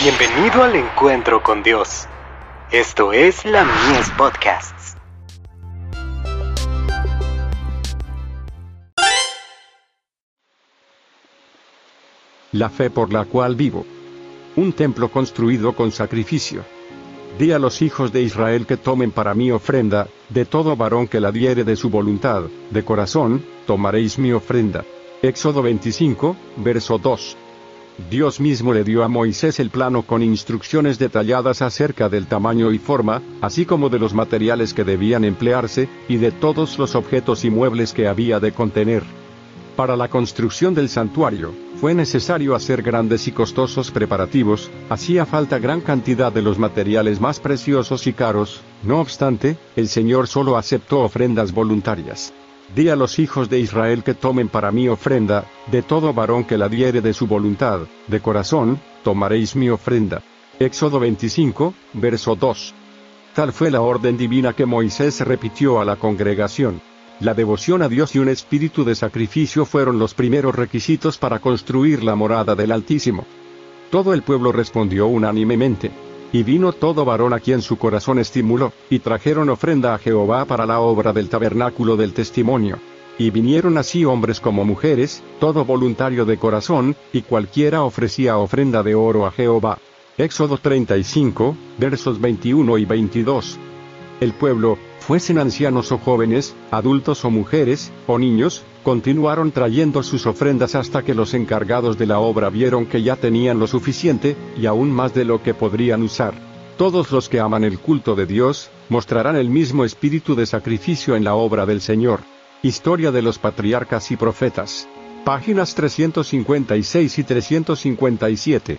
Bienvenido al encuentro con Dios. Esto es la Mies Podcasts. La fe por la cual vivo. Un templo construido con sacrificio. Di a los hijos de Israel que tomen para mí ofrenda, de todo varón que la diere de su voluntad, de corazón, tomaréis mi ofrenda. Éxodo 25, verso 2. Dios mismo le dio a Moisés el plano con instrucciones detalladas acerca del tamaño y forma, así como de los materiales que debían emplearse, y de todos los objetos y muebles que había de contener. Para la construcción del santuario, fue necesario hacer grandes y costosos preparativos, hacía falta gran cantidad de los materiales más preciosos y caros, no obstante, el Señor solo aceptó ofrendas voluntarias. Di a los hijos de Israel que tomen para mí ofrenda, de todo varón que la diere de su voluntad, de corazón, tomaréis mi ofrenda. Éxodo 25, verso 2. Tal fue la orden divina que Moisés repitió a la congregación. La devoción a Dios y un espíritu de sacrificio fueron los primeros requisitos para construir la morada del Altísimo. Todo el pueblo respondió unánimemente. Y vino todo varón a quien su corazón estimuló, y trajeron ofrenda a Jehová para la obra del tabernáculo del testimonio. Y vinieron así hombres como mujeres, todo voluntario de corazón, y cualquiera ofrecía ofrenda de oro a Jehová. Éxodo 35, versos 21 y 22. El pueblo, fuesen ancianos o jóvenes, adultos o mujeres, o niños, continuaron trayendo sus ofrendas hasta que los encargados de la obra vieron que ya tenían lo suficiente, y aún más de lo que podrían usar. Todos los que aman el culto de Dios, mostrarán el mismo espíritu de sacrificio en la obra del Señor. Historia de los patriarcas y profetas. Páginas 356 y 357.